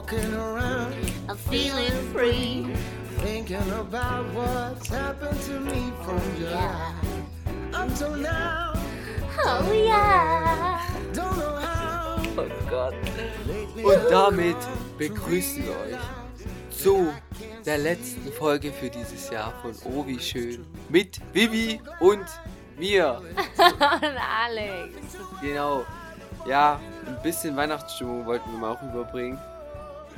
walking around, I'm feeling free. thinking about what's happened to me from July until now. Oh yeah. Don't know how. Oh Gott. Und damit begrüßen wir euch zu der letzten Folge für dieses Jahr von Oh wie schön mit Vivi und mir. Und Alex. Genau. Ja, ein bisschen Weihnachtsstimmung wollten wir mal auch überbringen.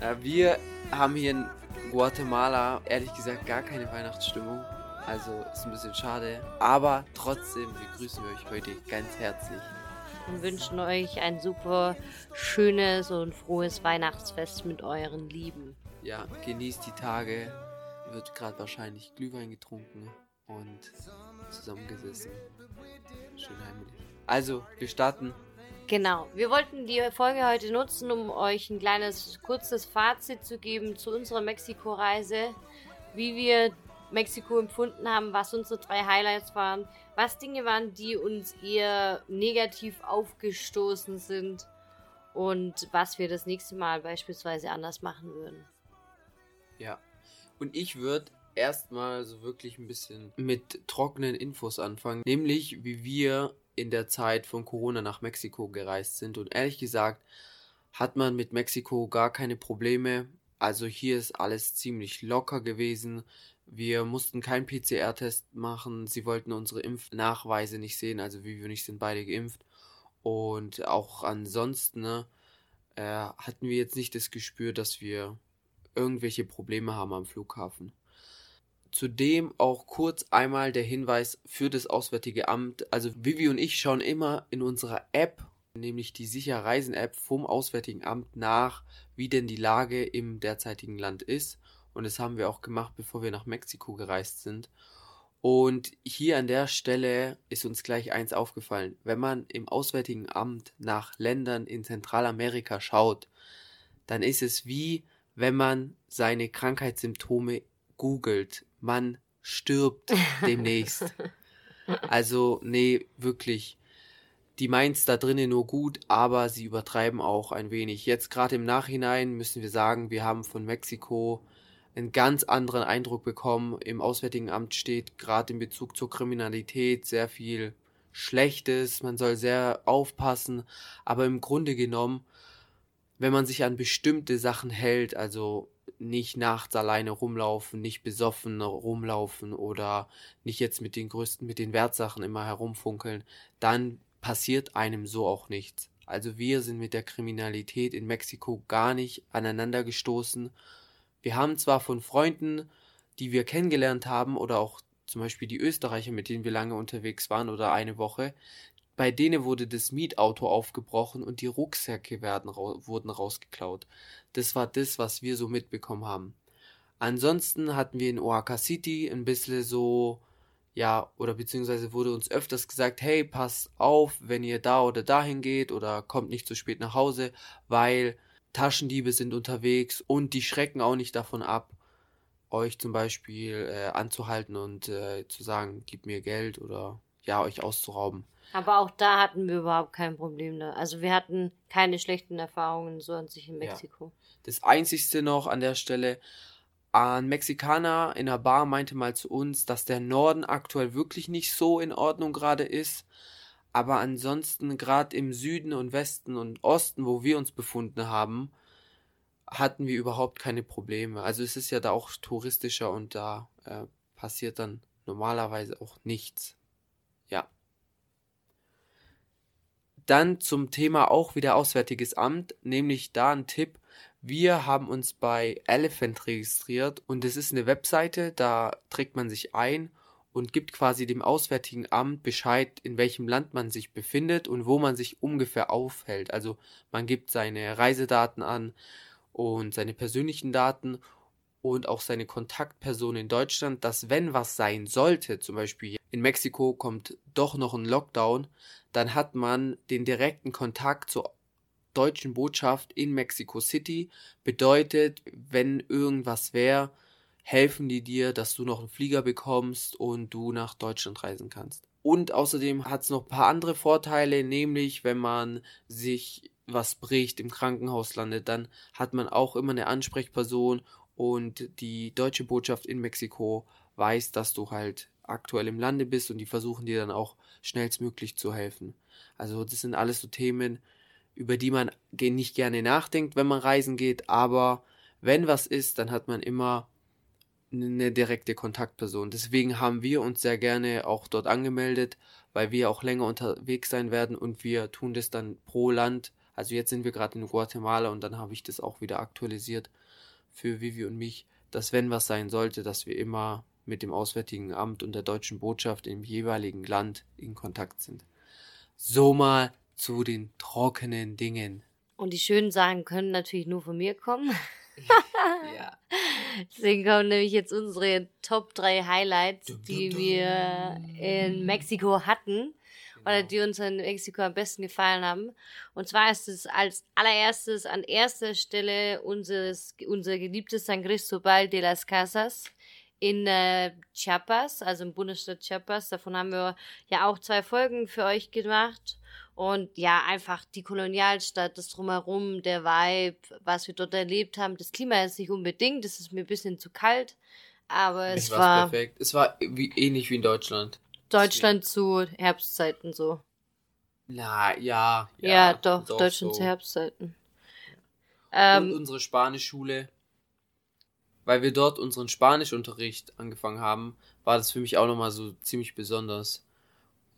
Ja, wir haben hier in Guatemala ehrlich gesagt gar keine Weihnachtsstimmung. Also ist ein bisschen schade. Aber trotzdem begrüßen wir euch heute ganz herzlich. Und wünschen euch ein super schönes und frohes Weihnachtsfest mit euren Lieben. Ja, genießt die Tage. Wird gerade wahrscheinlich Glühwein getrunken und zusammengesessen. Schön heimlich. Also, wir starten. Genau. Wir wollten die Folge heute nutzen, um euch ein kleines, kurzes Fazit zu geben zu unserer Mexiko-Reise, wie wir Mexiko empfunden haben, was unsere drei Highlights waren, was Dinge waren, die uns eher negativ aufgestoßen sind und was wir das nächste Mal beispielsweise anders machen würden. Ja. Und ich würde erstmal so wirklich ein bisschen mit trockenen Infos anfangen. Nämlich, wie wir in der Zeit von Corona nach Mexiko gereist sind. Und ehrlich gesagt, hat man mit Mexiko gar keine Probleme. Also hier ist alles ziemlich locker gewesen. Wir mussten keinen PCR-Test machen. Sie wollten unsere Impfnachweise nicht sehen. Also wie wir nicht sind beide geimpft. Und auch ansonsten ne, äh, hatten wir jetzt nicht das Gespür, dass wir irgendwelche Probleme haben am Flughafen. Zudem auch kurz einmal der Hinweis für das Auswärtige Amt. Also Vivi und ich schauen immer in unserer App, nämlich die Sicher Reisen App vom Auswärtigen Amt nach, wie denn die Lage im derzeitigen Land ist. Und das haben wir auch gemacht, bevor wir nach Mexiko gereist sind. Und hier an der Stelle ist uns gleich eins aufgefallen. Wenn man im Auswärtigen Amt nach Ländern in Zentralamerika schaut, dann ist es wie wenn man seine Krankheitssymptome googelt. Man stirbt demnächst. Also, nee, wirklich. Die meint's da drinnen nur gut, aber sie übertreiben auch ein wenig. Jetzt gerade im Nachhinein müssen wir sagen, wir haben von Mexiko einen ganz anderen Eindruck bekommen. Im Auswärtigen Amt steht gerade in Bezug zur Kriminalität sehr viel Schlechtes. Man soll sehr aufpassen. Aber im Grunde genommen, wenn man sich an bestimmte Sachen hält, also nicht nachts alleine rumlaufen, nicht besoffen rumlaufen oder nicht jetzt mit den größten, mit den Wertsachen immer herumfunkeln, dann passiert einem so auch nichts. Also wir sind mit der Kriminalität in Mexiko gar nicht aneinander gestoßen. Wir haben zwar von Freunden, die wir kennengelernt haben, oder auch zum Beispiel die Österreicher, mit denen wir lange unterwegs waren oder eine Woche, bei denen wurde das Mietauto aufgebrochen und die Rucksäcke werden, wurden rausgeklaut. Das war das, was wir so mitbekommen haben. Ansonsten hatten wir in Oaxaca City ein bisschen so, ja, oder beziehungsweise wurde uns öfters gesagt, hey, passt auf, wenn ihr da oder dahin geht oder kommt nicht zu spät nach Hause, weil Taschendiebe sind unterwegs und die schrecken auch nicht davon ab, euch zum Beispiel äh, anzuhalten und äh, zu sagen, gib mir Geld oder ja, euch auszurauben. Aber auch da hatten wir überhaupt kein Problem. Da. Also wir hatten keine schlechten Erfahrungen so an sich in Mexiko. Ja. Das Einzigste noch an der Stelle, ein Mexikaner in der Bar meinte mal zu uns, dass der Norden aktuell wirklich nicht so in Ordnung gerade ist. Aber ansonsten, gerade im Süden und Westen und Osten, wo wir uns befunden haben, hatten wir überhaupt keine Probleme. Also es ist ja da auch touristischer und da äh, passiert dann normalerweise auch nichts. Ja. Dann zum Thema auch wieder Auswärtiges Amt, nämlich da ein Tipp. Wir haben uns bei Elephant registriert und es ist eine Webseite, da trägt man sich ein und gibt quasi dem Auswärtigen Amt Bescheid, in welchem Land man sich befindet und wo man sich ungefähr aufhält. Also man gibt seine Reisedaten an und seine persönlichen Daten und auch seine Kontaktperson in Deutschland, dass wenn was sein sollte, zum Beispiel in Mexiko kommt doch noch ein Lockdown, dann hat man den direkten Kontakt zur deutschen Botschaft in Mexico City. Bedeutet, wenn irgendwas wäre, helfen die dir, dass du noch einen Flieger bekommst und du nach Deutschland reisen kannst. Und außerdem hat es noch ein paar andere Vorteile, nämlich wenn man sich was bricht, im Krankenhaus landet, dann hat man auch immer eine Ansprechperson und die deutsche Botschaft in Mexiko weiß, dass du halt aktuell im Lande bist und die versuchen dir dann auch schnellstmöglich zu helfen. Also das sind alles so Themen, über die man nicht gerne nachdenkt, wenn man reisen geht, aber wenn was ist, dann hat man immer eine direkte Kontaktperson. Deswegen haben wir uns sehr gerne auch dort angemeldet, weil wir auch länger unterwegs sein werden und wir tun das dann pro Land. Also jetzt sind wir gerade in Guatemala und dann habe ich das auch wieder aktualisiert für Vivi und mich, dass wenn was sein sollte, dass wir immer mit dem Auswärtigen Amt und der deutschen Botschaft im jeweiligen Land in Kontakt sind. So mal zu den trockenen Dingen. Und die schönen Sachen können natürlich nur von mir kommen. ja. Deswegen kommen nämlich jetzt unsere Top 3 Highlights, die wir in Mexiko hatten oder Genau. die uns in Mexiko am besten gefallen haben. Und zwar ist es als allererstes an erster Stelle unseres, unser geliebtes San Cristobal de las Casas in äh, Chiapas, also im Bundesstaat Chiapas. Davon haben wir ja auch zwei Folgen für euch gemacht. Und ja, einfach die Kolonialstadt, das Drumherum, der Vibe, was wir dort erlebt haben. Das Klima ist nicht unbedingt, es ist mir ein bisschen zu kalt, aber es, Es war perfekt. Es war wie, ähnlich wie in Deutschland. Deutschland zu Herbstzeiten so. Na, ja. Ja, doch, Deutschland so. zu Herbstzeiten. Und Ähm, unsere Spanischschule, weil wir dort unseren Spanischunterricht angefangen haben, war das für mich auch nochmal so ziemlich besonders.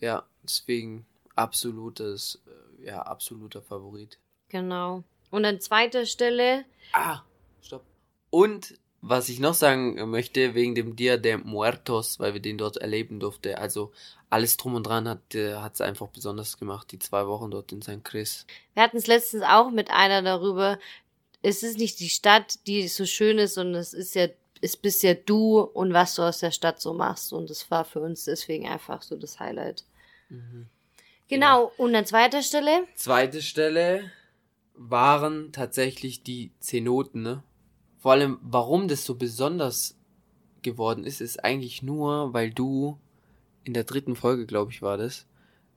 Ja, deswegen absolutes, äh, ja, absoluter Favorit. genau. Und an zweiter Stelle, Ah, stopp. Und was ich noch sagen möchte, wegen dem Dia de Muertos, weil wir den dort erleben durfte, also alles drum und dran hat es einfach besonders gemacht, die zwei Wochen dort in St. Chris. wir hatten es letztens auch mit einer darüber, es ist nicht die Stadt, die so schön ist, sondern es ist ja, es bist ja du und was du aus der Stadt so machst. Und das war für uns deswegen einfach so das Highlight. Genau, und an zweiter Stelle, Zweite Stelle waren tatsächlich die Zenoten, ne? Vor allem, warum das so besonders geworden ist, ist eigentlich nur, weil du in der dritten Folge, glaube ich, war das,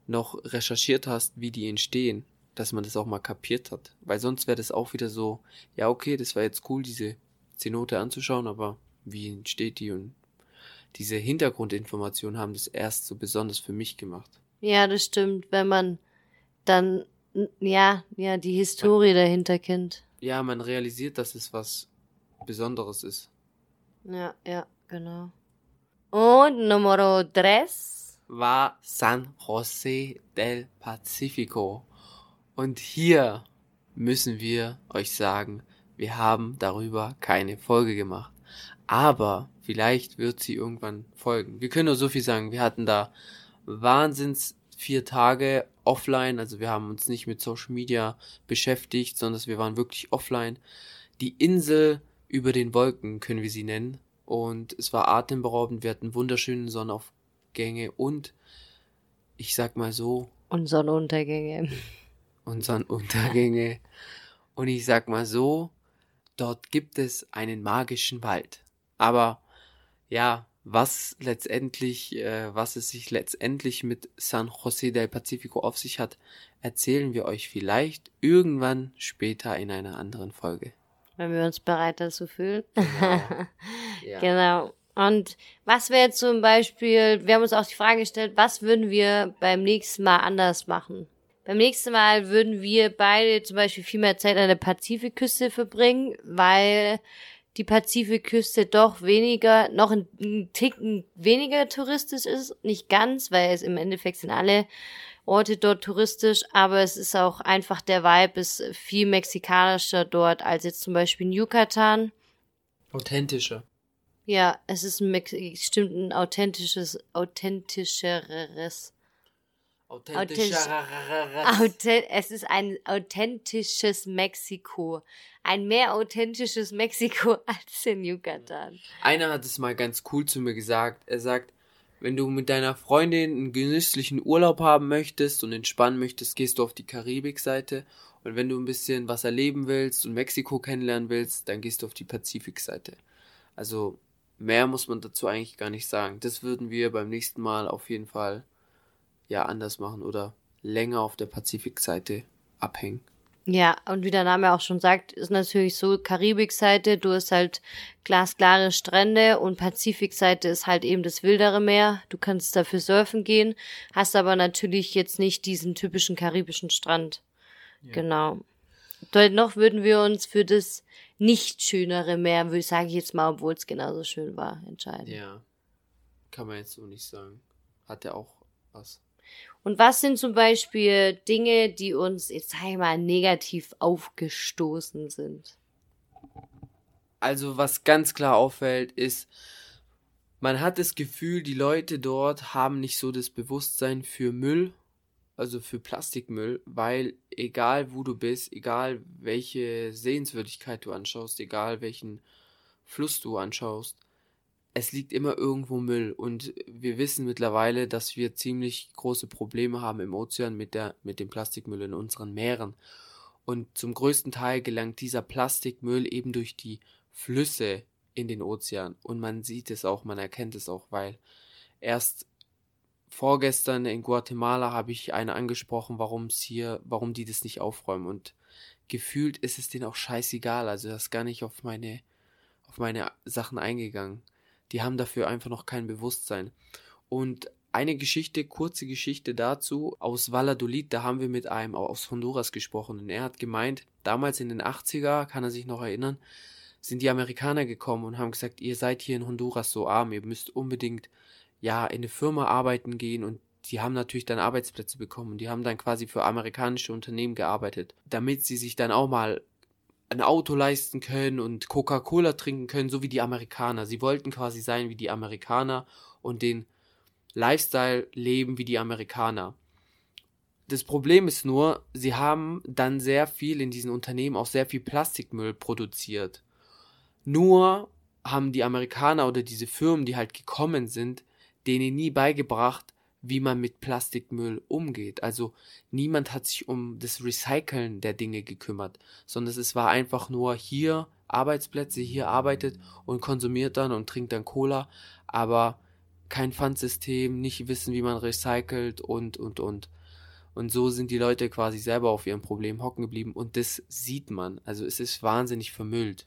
noch recherchiert hast, wie die entstehen, dass man das auch mal kapiert hat. Weil sonst wäre das auch wieder so, ja, okay, das war jetzt cool, diese Zenote anzuschauen, aber wie entsteht die und diese Hintergrundinformationen haben das erst so besonders für mich gemacht. ja, das stimmt, wenn man dann, ja, ja, die Historie dahinter kennt. Ja, man realisiert, dass es was Besonderes ist. Ja, ja, genau. Und Numero tres. war San José del Pacifico. Und hier müssen wir euch sagen, wir haben darüber keine Folge gemacht. Aber vielleicht wird sie irgendwann folgen. Wir können nur so viel sagen. Wir hatten da Wahnsinns vier Tage offline. Also wir haben uns nicht mit Social Media beschäftigt, sondern wir waren wirklich offline. Die Insel über den Wolken können wir sie nennen. Und es war atemberaubend. Wir hatten wunderschöne Sonnenaufgänge und ich sag mal so, Und Sonnenuntergänge. Und Sonnenuntergänge. Und ich sag mal so, dort gibt es einen magischen Wald. Aber ja, was letztendlich, äh, was es sich letztendlich mit San José del Pacifico auf sich hat, erzählen wir euch vielleicht irgendwann später in einer anderen Folge. Wenn wir uns bereit dazu fühlen. Ja. Genau. Und was wäre zum Beispiel, wir haben uns auch die Frage gestellt, was würden wir beim nächsten Mal anders machen? Beim nächsten Mal würden wir beide zum Beispiel viel mehr Zeit an der Pazifikküste verbringen, weil die Pazifikküste doch weniger, noch ein, ein Ticken weniger touristisch ist. Nicht ganz, weil es im Endeffekt sind alle Orte dort touristisch, aber es ist auch einfach der Vibe ist viel mexikanischer dort als jetzt zum Beispiel in Yucatan. Authentischer. Ja, es ist ein Mex stimmt ein authentisches, authentischeres. Authentischer. Authent es ist ein authentisches Mexiko. Ein mehr authentisches Mexiko als in Yucatan. Einer hat es mal ganz cool zu mir gesagt. Er sagt, wenn du mit deiner Freundin einen genüsslichen Urlaub haben möchtest und entspannen möchtest, gehst du auf die Karibikseite. Und wenn du ein bisschen was erleben willst und Mexiko kennenlernen willst, dann gehst du auf die Pazifikseite. Also mehr muss man dazu eigentlich gar nicht sagen. Das würden wir beim nächsten Mal auf jeden Fall ja anders machen oder länger auf der Pazifikseite abhängen. Ja, und wie der Name auch schon sagt, ist natürlich so Karibikseite, du hast halt glasklare Strände und Pazifikseite ist halt eben das wildere Meer. Du kannst dafür surfen gehen, hast aber natürlich jetzt nicht diesen typischen karibischen Strand. Ja. Genau. Dort noch würden wir uns für das nicht schönere Meer, würde ich sage ich jetzt mal, obwohl es genauso schön war, entscheiden. Ja. Kann man jetzt so nicht sagen. Hat er auch was. Und was sind zum Beispiel Dinge, die uns, jetzt sag ich mal, negativ aufgestoßen sind? Also, was ganz klar auffällt, ist, man hat das Gefühl, die Leute dort haben nicht so das Bewusstsein für Müll, also für Plastikmüll, weil egal wo du bist, egal welche Sehenswürdigkeit du anschaust, egal welchen Fluss du anschaust, es liegt immer irgendwo Müll. Und wir wissen mittlerweile, dass wir ziemlich große Probleme haben im Ozean mit der mit dem Plastikmüll in unseren Meeren. Und zum größten Teil gelangt dieser Plastikmüll eben durch die Flüsse in den Ozean. Und man sieht es auch, man erkennt es auch, weil erst vorgestern in Guatemala habe ich eine angesprochen, warum es hier, warum die das nicht aufräumen. Und gefühlt ist es denen auch scheißegal, also das ist gar nicht auf meine auf meine Sachen eingegangen die haben dafür einfach noch kein Bewusstsein. Und eine Geschichte, kurze Geschichte dazu, aus Valladolid, da haben wir mit einem aus Honduras gesprochen und er hat gemeint, damals in den 80er, kann er sich noch erinnern, sind die Amerikaner gekommen und haben gesagt, ihr seid hier in Honduras so arm, ihr müsst unbedingt ja in eine Firma arbeiten gehen und die haben natürlich dann Arbeitsplätze bekommen. Die haben dann quasi für amerikanische Unternehmen gearbeitet, damit sie sich dann auch mal ein Auto leisten können und Coca-Cola trinken können, so wie die Amerikaner. Sie wollten quasi sein wie die Amerikaner und den Lifestyle leben wie die Amerikaner. Das Problem ist nur, sie haben dann sehr viel in diesen Unternehmen auch sehr viel Plastikmüll produziert. Nur haben die Amerikaner oder diese Firmen, die halt gekommen sind, denen nie beigebracht, wie man mit Plastikmüll umgeht. Also niemand hat sich um das Recyceln der Dinge gekümmert, sondern es war einfach nur hier Arbeitsplätze, hier arbeitet und konsumiert dann und trinkt dann Cola, aber kein Pfandsystem, nicht wissen, wie man recycelt und, und, und. Und so sind die Leute quasi selber auf ihrem Problem hocken geblieben und das sieht man. Also es ist wahnsinnig vermüllt.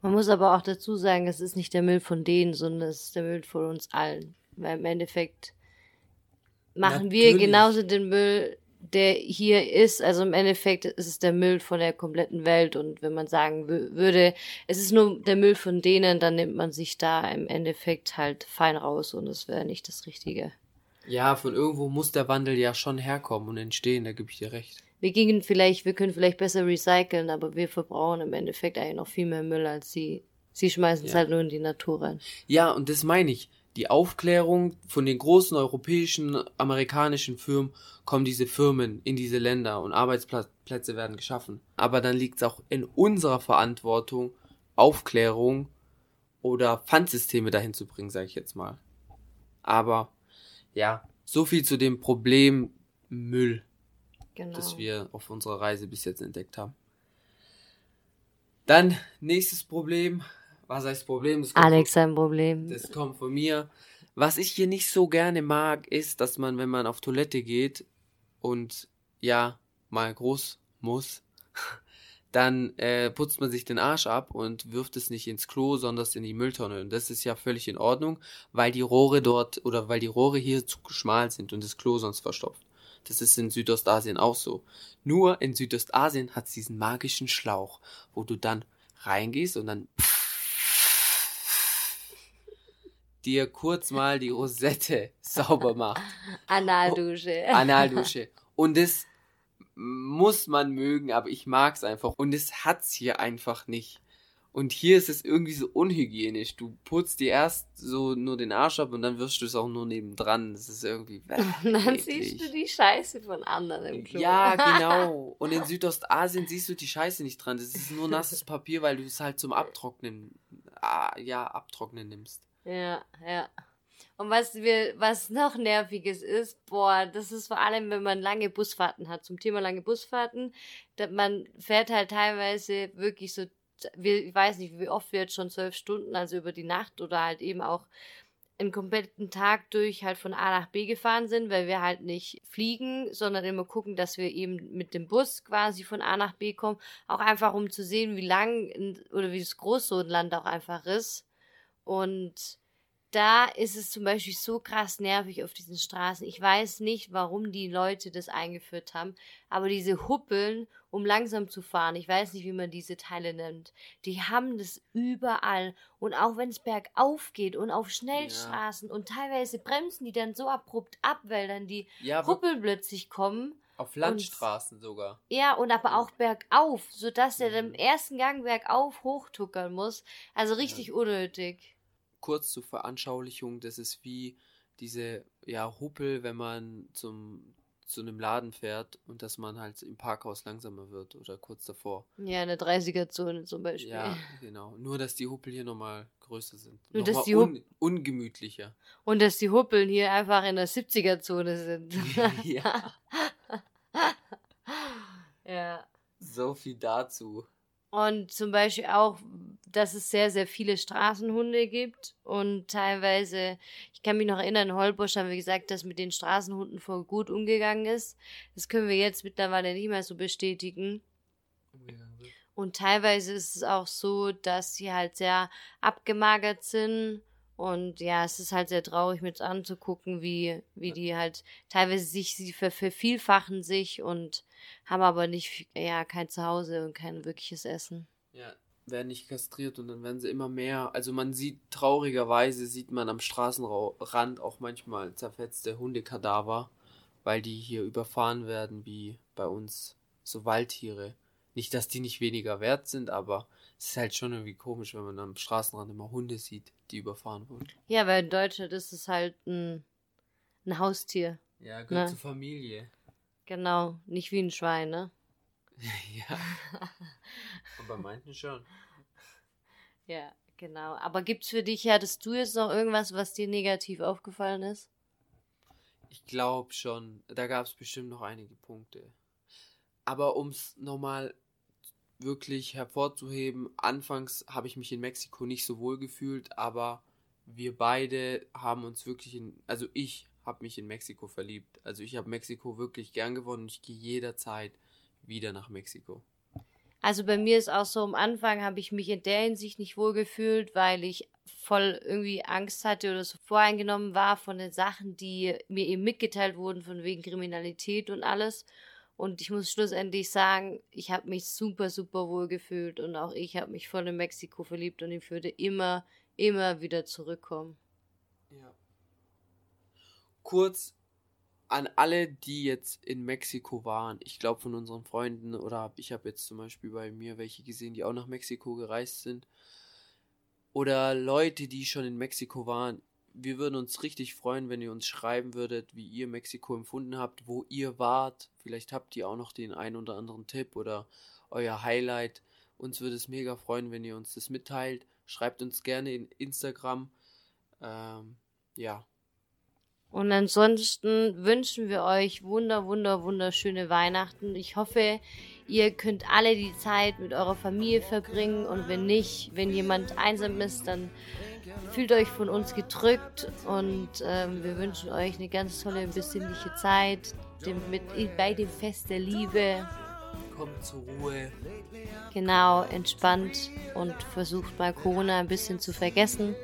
Man muss aber auch dazu sagen, es ist nicht der Müll von denen, sondern es ist der Müll von uns allen. Weil im Endeffekt machen Natürlich. wir genauso den Müll, der hier ist. Also im Endeffekt ist es der Müll von der kompletten Welt. Und wenn man sagen würde, es ist nur der Müll von denen, dann nimmt man sich da im Endeffekt halt fein raus und es wäre nicht das Richtige. Ja, von irgendwo muss der Wandel ja schon herkommen und entstehen, da gebe ich dir recht. Wir gingen vielleicht, wir können vielleicht besser recyceln, aber wir verbrauchen im Endeffekt eigentlich noch viel mehr Müll als sie. Sie schmeißen es ja. halt nur in die Natur rein. Ja, und das meine ich die Aufklärung von den großen europäischen, amerikanischen Firmen kommen diese Firmen in diese Länder und Arbeitsplätze werden geschaffen. Aber dann liegt es auch in unserer Verantwortung, Aufklärung oder Pfandsysteme dahin zu bringen, sage ich jetzt mal. Aber ja, so viel zu dem Problem Müll, genau. das wir auf unserer Reise bis jetzt entdeckt haben. Dann nächstes Problem, was heißt Problem? Das Alex sein Problem. Das kommt von mir. Was ich hier nicht so gerne mag, ist, dass man, wenn man auf Toilette geht und ja, mal groß muss, dann äh, putzt man sich den Arsch ab und wirft es nicht ins Klo, sondern in die Mülltonne. Und das ist ja völlig in Ordnung, weil die Rohre dort oder weil die Rohre hier zu schmal sind und das Klo sonst verstopft. Das ist in Südostasien auch so. Nur in Südostasien hat es diesen magischen Schlauch, wo du dann reingehst und dann pff, dir kurz mal die Rosette sauber macht. Analdusche. Analdusche. Und das muss man mögen, aber ich mag's einfach. Und es hat's hier einfach nicht. Und hier ist es irgendwie so unhygienisch. Du putzt dir erst so nur den Arsch ab und dann wirst du es auch nur nebendran. Das ist irgendwie. dann siehst du die Scheiße von anderen im Klo. Ja, genau. Und in Südostasien siehst du die Scheiße nicht dran. Das ist nur nasses Papier, weil du es halt zum Abtrocknen, ah, ja, abtrocknen nimmst. Ja, ja. Und was wir, was noch nerviges ist, boah, das ist vor allem, wenn man lange Busfahrten hat. Zum Thema lange Busfahrten, dass man fährt halt teilweise wirklich so, ich weiß nicht, wie oft wir jetzt schon zwölf Stunden, also über die Nacht oder halt eben auch einen kompletten Tag durch halt von A nach B gefahren sind, weil wir halt nicht fliegen, sondern immer gucken, dass wir eben mit dem Bus quasi von A nach B kommen. Auch einfach, um zu sehen, wie lang oder wie groß so ein Land auch einfach ist. Und da ist es zum Beispiel so krass nervig auf diesen Straßen. Ich weiß nicht, warum die Leute das eingeführt haben, aber diese Huppeln, um langsam zu fahren, ich weiß nicht, wie man diese Teile nennt, die haben das überall. Und auch wenn es bergauf geht und auf Schnellstraßen ja. und teilweise bremsen die dann so abrupt ab, weil dann die ja, Huppeln plötzlich kommen. Auf Landstraßen und, sogar. Ja, und aber auch bergauf, sodass er mhm. im ersten Gang bergauf hochtuckern muss. Also richtig ja. unnötig kurz zur Veranschaulichung, das ist wie diese ja, Huppel, wenn man zum, zu einem Laden fährt und dass man halt im Parkhaus langsamer wird oder kurz davor. Ja, eine 30er-Zone zum Beispiel. Ja, genau. Nur, dass die Huppel hier nochmal größer sind. Nur, noch dass die un ungemütlicher. Und dass die Huppeln hier einfach in der 70er-Zone sind. ja. ja. So viel dazu. Und zum Beispiel auch, dass es sehr, sehr viele Straßenhunde gibt und teilweise, ich kann mich noch erinnern, in Holbosch haben wir gesagt, dass mit den Straßenhunden voll gut umgegangen ist. Das können wir jetzt mittlerweile nicht mehr so bestätigen. Und teilweise ist es auch so, dass sie halt sehr abgemagert sind und ja, es ist halt sehr traurig mit anzugucken, wie, wie die halt teilweise sich, sie vervielfachen sich und haben aber nicht, ja, kein Zuhause und kein wirkliches Essen. Ja, werden nicht kastriert und dann werden sie immer mehr. Also man sieht traurigerweise, sieht man am Straßenrand auch manchmal zerfetzte Hundekadaver, weil die hier überfahren werden wie bei uns so Waldtiere. Nicht, dass die nicht weniger wert sind, aber es ist halt schon irgendwie komisch, wenn man am Straßenrand immer Hunde sieht, die überfahren wurden. Ja, weil in Deutschland ist es halt ein, ein Haustier. Ja, gehört ne? zur Familie. Genau, nicht wie ein Schwein, ne? ja. Aber manchen schon. Ja, genau. Aber gibt's für dich, hattest du jetzt noch irgendwas, was dir negativ aufgefallen ist? Ich glaube schon. Da gab es bestimmt noch einige Punkte. Aber um es nochmal wirklich hervorzuheben, anfangs habe ich mich in Mexiko nicht so wohl gefühlt, aber wir beide haben uns wirklich in, also ich habe mich in Mexiko verliebt. Also ich habe Mexiko wirklich gern gewonnen ich gehe jederzeit wieder nach Mexiko. Also bei mir ist auch so, am Anfang habe ich mich in der Hinsicht nicht wohl gefühlt, weil ich voll irgendwie Angst hatte oder so voreingenommen war von den Sachen, die mir eben mitgeteilt wurden, von wegen Kriminalität und alles. Und ich muss schlussendlich sagen, ich habe mich super, super wohl gefühlt und auch ich habe mich voll in Mexiko verliebt und ich würde immer, immer wieder zurückkommen. Ja. Kurz an alle, die jetzt in Mexiko waren. Ich glaube von unseren Freunden oder ich habe jetzt zum Beispiel bei mir welche gesehen, die auch nach Mexiko gereist sind. Oder Leute, die schon in Mexiko waren wir würden uns richtig freuen, wenn ihr uns schreiben würdet, wie ihr Mexiko empfunden habt, wo ihr wart. Vielleicht habt ihr auch noch den einen oder anderen Tipp oder euer Highlight. Uns würde es mega freuen, wenn ihr uns das mitteilt. Schreibt uns gerne in Instagram. Ähm, ja. Und ansonsten wünschen wir euch wunder, wunder, wunderschöne Weihnachten. Ich hoffe, ihr könnt alle die Zeit mit eurer Familie verbringen und wenn nicht, wenn jemand einsam ist, dann Fühlt euch von uns gedrückt und ähm, wir wünschen euch eine ganz tolle besinnliche Zeit dem, mit, bei dem Fest der Liebe. Kommt zur Ruhe. Genau, entspannt und versucht mal Corona ein bisschen zu vergessen.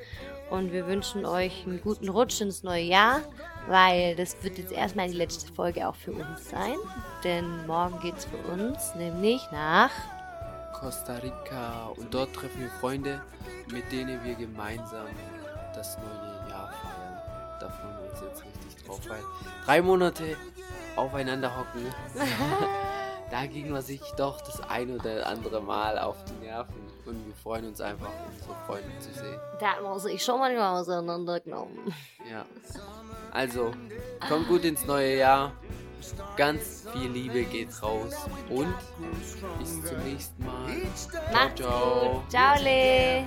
Und wir wünschen euch einen guten Rutsch ins neue Jahr, weil das wird jetzt erstmal die letzte Folge auch für uns sein. Denn morgen geht es für uns nämlich nach Costa Rica und dort treffen wir Freunde, mit denen wir gemeinsam das neue Jahr feiern. Da freuen wir uns jetzt richtig drauf, weil drei Monate aufeinander hocken, da ging man sich doch das ein oder andere Mal auf die Nerven und wir freuen uns einfach, unsere Freunde zu sehen. Da muss ich schon mal auseinandergenommen. Ja. Also, kommt gut ins neue Jahr. Ganz viel Liebe geht raus und bis zum nächsten Mal. Macht's ciao. Gut. Ciao, Le.